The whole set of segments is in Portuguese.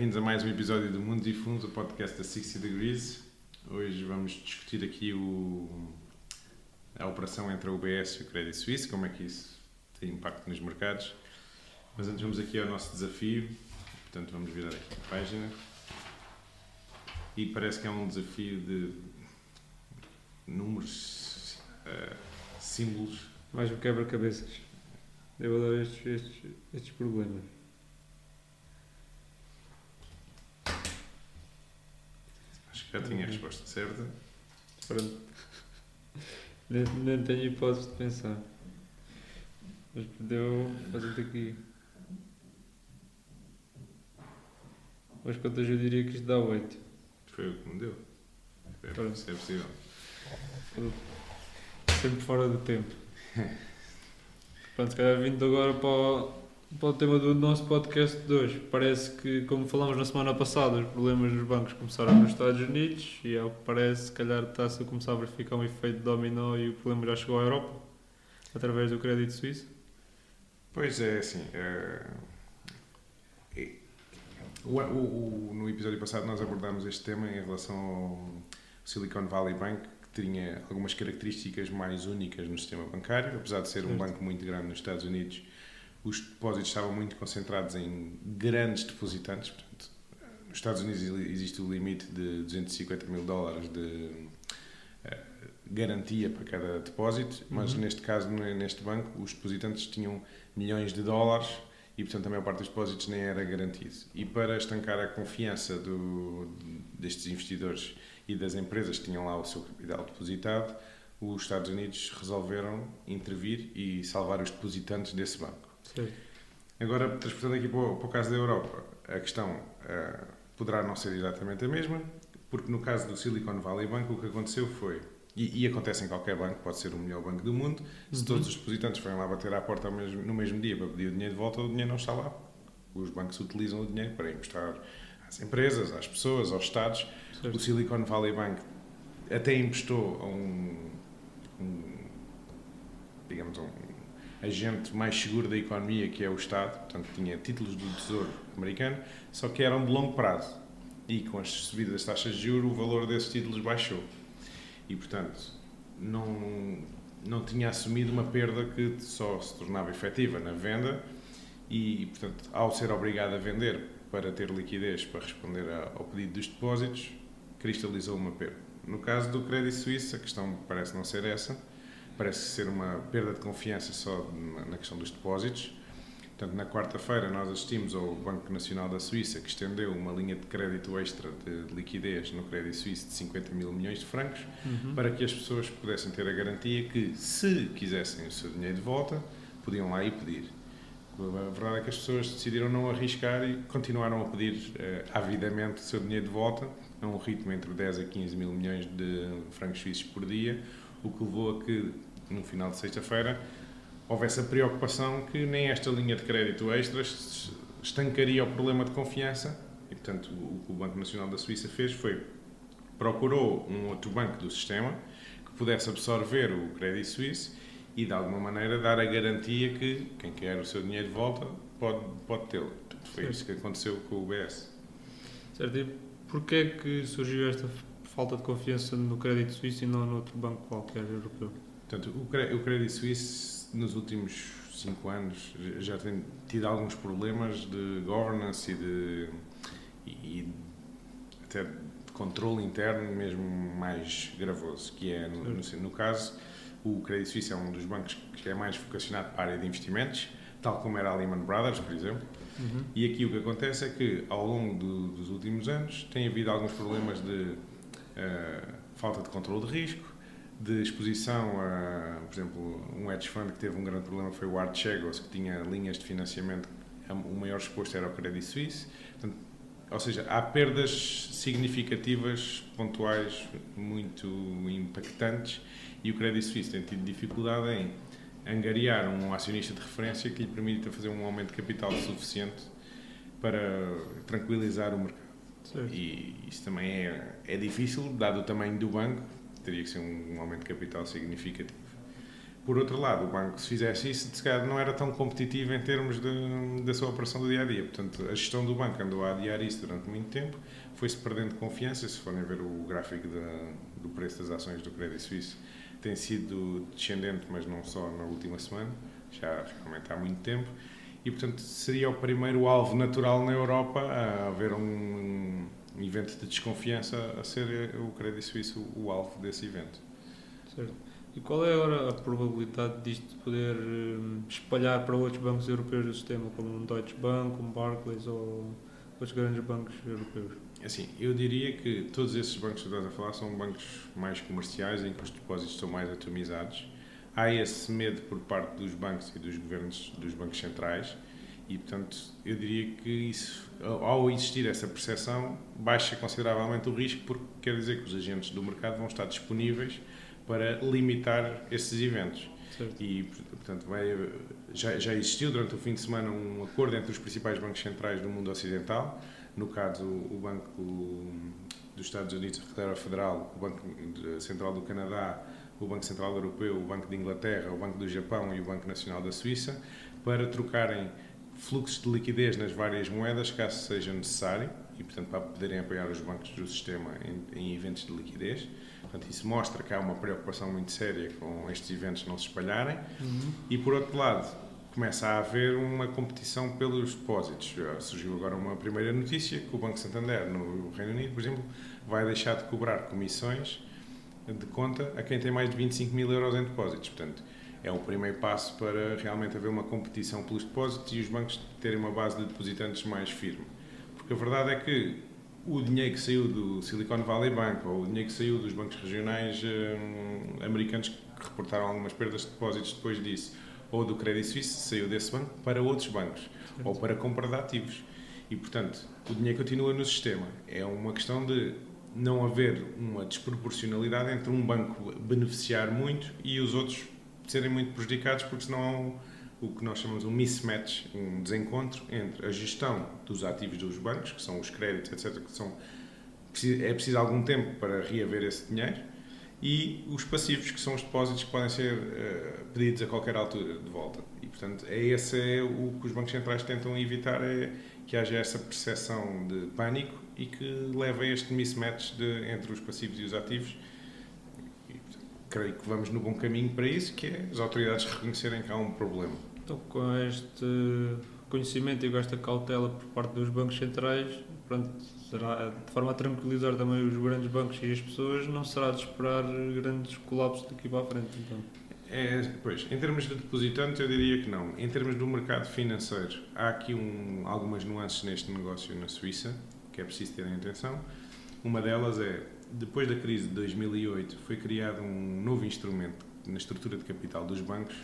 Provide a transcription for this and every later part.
bem-vindos a mais um episódio do Mundos e Fundos, o podcast da 60 Degrees. Hoje vamos discutir aqui o, a operação entre a UBS e o Credit Suisse, como é que isso tem impacto nos mercados. Mas antes vamos aqui ao nosso desafio, portanto vamos virar aqui a página. E parece que é um desafio de números, uh, símbolos. Mais um quebra-cabeças. Eu adoro estes, estes, estes problemas. Acho que já tinha a resposta certa. Pronto. Nem, nem tenho hipótese de pensar. Mas deu fazer aqui. Mas quantas eu diria que isto dá 8. Foi o que me deu. É, Pronto. se é possível. Sempre fora do tempo. Pronto, se calhar vindo agora para o, para o tema do nosso podcast de hoje. Parece que, como falámos na semana passada, os problemas dos bancos começaram nos Estados Unidos e, ao que parece, se calhar está-se a começar a verificar um efeito dominó e o problema já chegou à Europa, através do crédito suíço. Pois é, assim. é, o- o- o- no episódio passado nós abordámos este tema em relação ao Silicon Valley Bank, que tinha algumas características mais únicas no sistema bancário, apesar de ser um Certo. banco muito grande nos Estados Unidos. Os depósitos estavam muito concentrados em grandes depositantes. Portanto, nos Estados Unidos existe o limite de 250 mil dólares de eh, garantia para cada depósito, mas Uhum. neste caso, ne- neste banco, os depositantes tinham milhões de dólares e, portanto, a maior parte dos depósitos nem era garantido. E para estancar a confiança do, destes investidores e das empresas que tinham lá o seu capital depositado, os Estados Unidos resolveram intervir e salvar os depositantes desse banco. Certo. Agora, transportando aqui para o, para o caso da Europa, a questão eh, poderá não ser exatamente a mesma, porque no caso do Silicon Valley Bank, o que aconteceu foi, e, e acontece em qualquer banco, pode ser o melhor banco do mundo, se Uhum. todos os depositantes forem lá bater à porta mesmo- no mesmo dia para pedir o dinheiro de volta, o dinheiro não está lá. Os bancos utilizam o dinheiro para emprestar às empresas, às pessoas, aos Estados. O certo. Silicon Valley Bank até emprestou a um, um, digamos, um agente mais seguro da economia, que é o Estado, portanto tinha títulos do Tesouro americano, só que eram de longo prazo. E com as subidas das taxas de juros, o valor desses títulos baixou. E, portanto, não, não tinha assumido uma perda que só se tornava efetiva na venda e, portanto, ao ser obrigado a vender para ter liquidez para responder ao pedido dos depósitos, cristalizou uma perda. No caso do Credit Suisse, a questão parece não ser essa, parece ser uma perda de confiança só na- questão dos depósitos. Portanto, na quarta-feira nós assistimos ao Banco Nacional da Suíça que estendeu uma linha de crédito extra de liquidez no Credit Suisse de 50 mil milhões de francos Uhum. para que as pessoas pudessem ter a garantia que, se quisessem o seu dinheiro de volta, podiam lá ir pedir. A verdade é que as pessoas decidiram não arriscar e continuaram a pedir eh, avidamente o seu dinheiro de volta, a um ritmo entre 10 a 15 mil milhões de francos suíços por dia, o que levou a que, no final de sexta-feira, houvesse a preocupação que nem esta linha de crédito extra es- estancaria o problema de confiança e, portanto, o que o Banco Nacional da Suíça fez foi procurou um outro banco do sistema que pudesse absorver o Credit Suisse e, de alguma maneira, dar a garantia que quem quer o seu dinheiro de volta pode, pode tê-lo. Foi Certo. isso que aconteceu com o UBS. Certo. E porquê é que surgiu esta falta de confiança no crédito suíço e não no outro banco qualquer europeu? Portanto, o Cre- o Credit Suisse, nos últimos cinco anos, já tem tido alguns problemas de governance e de e, até de controle interno mesmo mais gravoso, que é, no, no, no caso, o Credit Suisse é um dos bancos que é mais vocacionado para a área de investimentos, tal como era a Lehman Brothers, por exemplo, Uhum. e aqui o que acontece é que, ao longo do- dos últimos anos, tem havido alguns problemas de eh, falta de controle de risco, de exposição a, por exemplo, um hedge fund que teve um grande problema foi o Archegos, que tinha linhas de financiamento, o maior exposto era o Credit Suisse. Portanto, ou seja, há perdas significativas, pontuais, muito impactantes, e o Credit Suisse tem tido dificuldade em angariar um acionista de referência que lhe permita fazer um aumento de capital suficiente para tranquilizar o mercado. Certo. E isso também é, é difícil, dado o tamanho do banco, teria que ser um, um aumento de capital significativo. Por outro lado, o banco, se fizesse isso, se calhar não era tão competitivo em termos de, da sua operação do dia a dia. Portanto, a gestão do banco andou a adiar isso durante muito tempo, foi-se perdendo confiança. Se forem ver o gráfico do preço das ações do Credit Suisse, tem sido descendente, mas não só na última semana, já realmente há muito tempo. E, portanto, seria o primeiro alvo natural na Europa a haver um evento de desconfiança a ser o Credit Suisse o, alvo desse evento. Certo. E qual é agora a probabilidade disto poder hum, espalhar para outros bancos europeus do sistema, como o Deutsche Bank, como Barclays ou outros grandes bancos europeus? Assim, eu diria que todos esses bancos que estás a falar são bancos mais comerciais, em que os depósitos são mais atomizados. Há esse medo por parte dos bancos e dos governos dos bancos centrais e, portanto, eu diria que isso, ao existir essa percepção, baixa consideravelmente o risco, porque quer dizer que os agentes do mercado vão estar disponíveis para limitar esses eventos. Certo. E, portanto, vai, já, já existiu durante o fim de semana um acordo entre os principais bancos centrais do mundo ocidental, no caso, o Banco dos Estados Unidos, a Reserva Federal, o Banco Central do Canadá, o Banco Central Europeu, o Banco de Inglaterra, o Banco do Japão e o Banco Nacional da Suíça, para trocarem fluxos de liquidez nas várias moedas, caso seja necessário, e, portanto, para poderem apoiar os bancos do sistema em, em eventos de liquidez. Portanto, isso mostra que há uma preocupação muito séria com estes eventos não se espalharem. Uhum. E, por outro lado, começa a haver uma competição pelos depósitos. Surgiu agora uma primeira notícia que o Banco Santander, no Reino Unido, por exemplo, vai deixar de cobrar comissões de conta a quem tem mais de 25 mil euros em depósitos. Portanto, é um primeiro passo para realmente haver uma competição pelos depósitos e os bancos terem uma base de depositantes mais firme. Porque a verdade é que o dinheiro que saiu do Silicon Valley Bank ou o dinheiro que saiu dos bancos regionais hum, americanos que reportaram algumas perdas de depósitos depois disso, ou do Credit Suisse, saiu desse banco para outros bancos, certo. ou para compra de ativos. E, portanto, o dinheiro continua no sistema. É uma questão de não haver uma desproporcionalidade entre um banco beneficiar muito e os outros serem muito prejudicados, porque senão há um, o que nós chamamos um mismatch, um desencontro entre a gestão dos ativos dos bancos, que são os créditos, etc., que são, é preciso algum tempo para reaver esse dinheiro, e os passivos, que são os depósitos que podem ser uh, pedidos a qualquer altura de volta. E, portanto, é esse é o que os bancos centrais tentam evitar, é que haja essa percepção de pânico e que leva a este mismatch de, entre os passivos e os ativos. Creio que vamos no bom caminho para isso, que é as autoridades reconhecerem que há um problema. Então, com este conhecimento e com esta cautela por parte dos bancos centrais, pronto, será, de forma a tranquilizar também os grandes bancos e as pessoas, não será de esperar grandes colapsos daqui para a frente. Então. É, pois, em termos de depositantes, eu diria que não. Em termos do mercado financeiro, há aqui um, algumas nuances neste negócio na Suíça que é preciso terem atenção. Uma delas é, depois da crise de 2008, foi criado um novo instrumento na estrutura de capital dos bancos,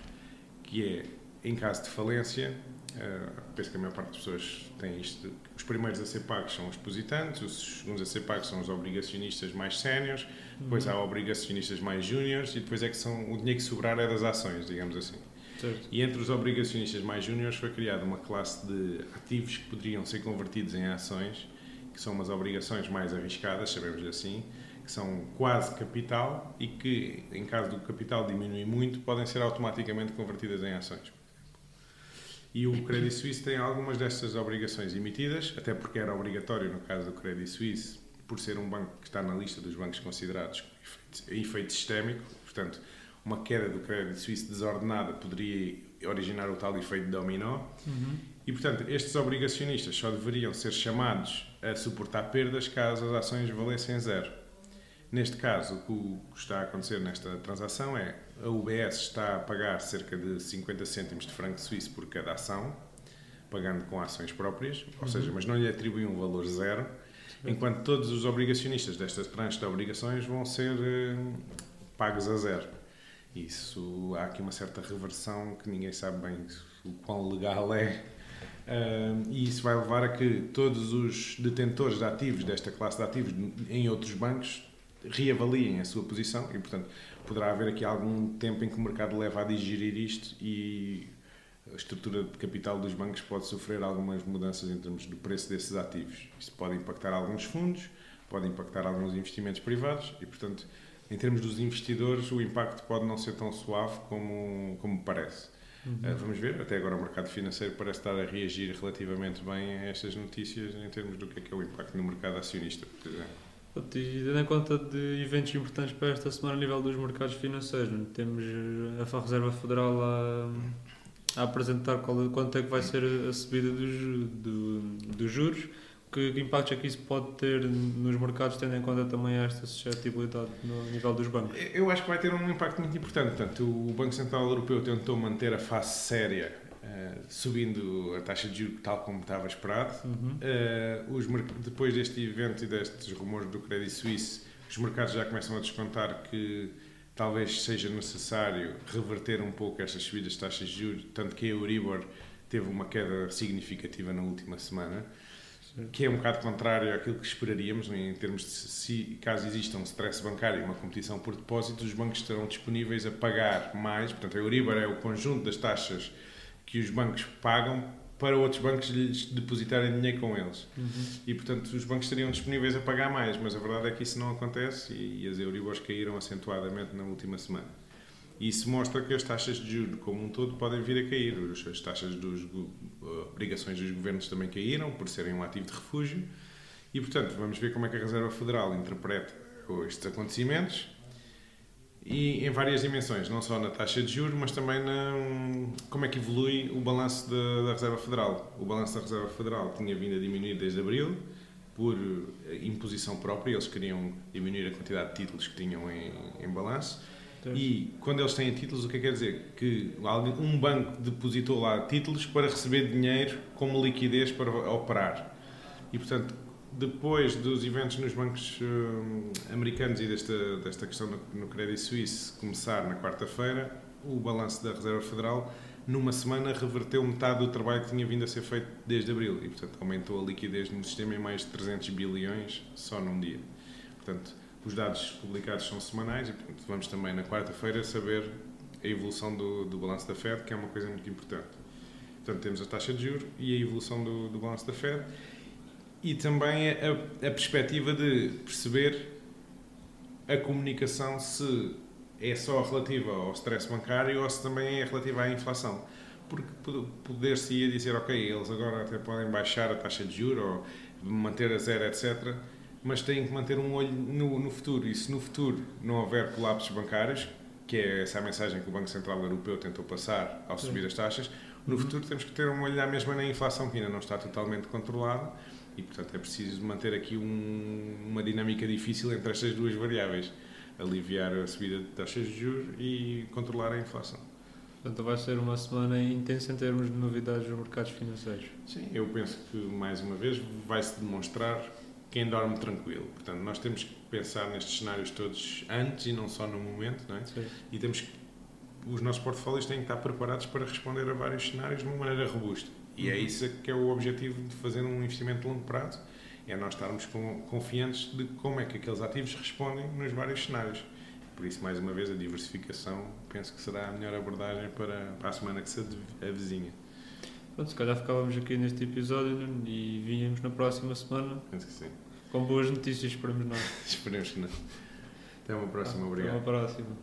que é, em caso de falência, Uh, penso que a maior parte das pessoas tem isto. Os primeiros a ser pagos são os depositantes, os segundos a ser pagos são os obrigacionistas mais sénios, depois uhum. há obrigacionistas mais júniores e depois é que são o dinheiro que sobrar é das ações, digamos assim. Certo. E entre os obrigacionistas mais júniores foi criada uma classe de ativos que poderiam ser convertidos em ações, que são umas obrigações mais arriscadas, sabemos assim, que são quase capital e que, em caso do capital diminuir muito, podem ser automaticamente convertidas em ações. E o Credit Suisse tem algumas destas obrigações emitidas, até porque era obrigatório no caso do Credit Suisse, por ser um banco que está na lista dos bancos considerados efeito, efeito sistémico, portanto, uma queda do Credit Suisse desordenada poderia originar o tal efeito dominó. Uhum. E, portanto, estes obrigacionistas só deveriam ser chamados a suportar perdas caso as ações valessem zero. Neste caso, o que está a acontecer nesta transação é a UBS está a pagar cerca de 50 cêntimos de franco suíço por cada ação, pagando com ações próprias, ou uhum. seja, mas não lhe atribui um valor zero, Sim. enquanto todos os obrigacionistas destas tranches de obrigações vão ser eh, pagos a zero. Isso, há aqui uma certa reversão que ninguém sabe bem o quão legal é. Uh, e isso vai levar a que todos os detentores de ativos desta classe de ativos em outros bancos reavaliem a sua posição e, portanto, poderá haver aqui algum tempo em que o mercado leva a digerir isto e a estrutura de capital dos bancos pode sofrer algumas mudanças em termos do preço desses ativos. Isso pode impactar alguns fundos, pode impactar alguns investimentos privados e, portanto, em termos dos investidores, o impacto pode não ser tão suave como, como parece. Uhum. Uh, vamos ver, até agora o mercado financeiro parece estar a reagir relativamente bem a estas notícias em termos do que é, que é o impacto no mercado acionista, por exemplo. E tendo em conta de eventos importantes para esta semana a nível dos mercados financeiros, temos a Reserva Federal a, a apresentar qual, quanto é que vai ser a subida dos, do, juros, que, que impactos é que isso pode ter nos mercados, tendo em conta também esta suscetibilidade no nível dos bancos? Eu acho que vai ter um impacto muito importante. Portanto, o Banco Central Europeu tentou manter a face séria Uh, subindo a taxa de juros tal como estava esperado. Uhum. Uh, os, depois deste evento e destes rumores do Credit Suisse, os mercados já começam a descontar que talvez seja necessário reverter um pouco estas subidas de taxas de juros, tanto que a Euribor teve uma queda significativa na última semana, Sim. que é um bocado contrário àquilo que esperaríamos em termos de se caso exista um stress bancário e uma competição por depósitos, os bancos estarão disponíveis a pagar mais, portanto a Euribor é o conjunto das taxas que os bancos pagam para outros bancos lhes depositarem dinheiro com eles. Uhum. E, portanto, os bancos estariam disponíveis a pagar mais, mas a verdade é que isso não acontece e, e as Euribors caíram acentuadamente na última semana. Isso mostra que as taxas de juros, como um todo, podem vir a cair. As taxas das uh, obrigações dos governos também caíram, por serem um ativo de refúgio. E, portanto, vamos ver como é que a Reserva Federal interpreta estes acontecimentos e em várias dimensões, não só na taxa de juros, mas também na como é que evolui o balanço da, da Reserva Federal. O balanço da Reserva Federal tinha vindo a diminuir desde abril por imposição própria, eles queriam diminuir a quantidade de títulos que tinham em, em balanço. E quando eles têm títulos, o que é que quer dizer? Que um banco depositou lá títulos para receber dinheiro como liquidez para operar. E portanto, depois dos eventos nos bancos uh, americanos e desta, desta questão no, no Credit Suisse começar na quarta-feira, o balanço da Reserva Federal, numa semana, reverteu metade do trabalho que tinha vindo a ser feito desde abril e, portanto, aumentou a liquidez no sistema em mais de 300 bilhões só num dia. Portanto, os dados publicados são semanais e, portanto, vamos também na quarta-feira saber a evolução do, do balanço da Fed, que é uma coisa muito importante. Portanto, temos a taxa de juros e a evolução do, do balanço da Fed e também a, a perspectiva de perceber a comunicação se é só relativa ao stress bancário ou se também é relativa à inflação. Porque poder-se ia dizer, ok, eles agora até podem baixar a taxa de juros ou manter a zero, etc. Mas têm que manter um olho no, no futuro. E se no futuro não houver colapsos bancários, que é essa a mensagem que o Banco Central Europeu tentou passar ao subir as taxas, no uhum. futuro temos que ter um olho à mesma na inflação, que ainda não está totalmente controlada e, portanto, é preciso manter aqui um, uma dinâmica difícil entre estas duas variáveis. Aliviar a subida de taxas de juros e controlar a inflação. Portanto, vai ser uma semana intensa em termos de novidades nos mercados financeiros. Sim, eu penso que, mais uma vez, vai-se demonstrar quem dorme tranquilo. Portanto, nós temos que pensar nestes cenários todos antes e não só no momento, não é? Sim. E temos que, os nossos portfólios têm que estar preparados para responder a vários cenários de uma maneira robusta. E é uhum. isso que é o objetivo de fazer um investimento de longo prazo, é nós estarmos confiantes de como é que aqueles ativos respondem nos vários cenários. Por isso, mais uma vez, a diversificação penso que será a melhor abordagem para, para a semana que se avizinha. Pronto, se calhar ficávamos aqui neste episódio e vínhamos na próxima semana. Penso que sim. Com boas notícias, esperemos nós. esperemos que não. Até uma próxima, obrigado. Até uma próxima.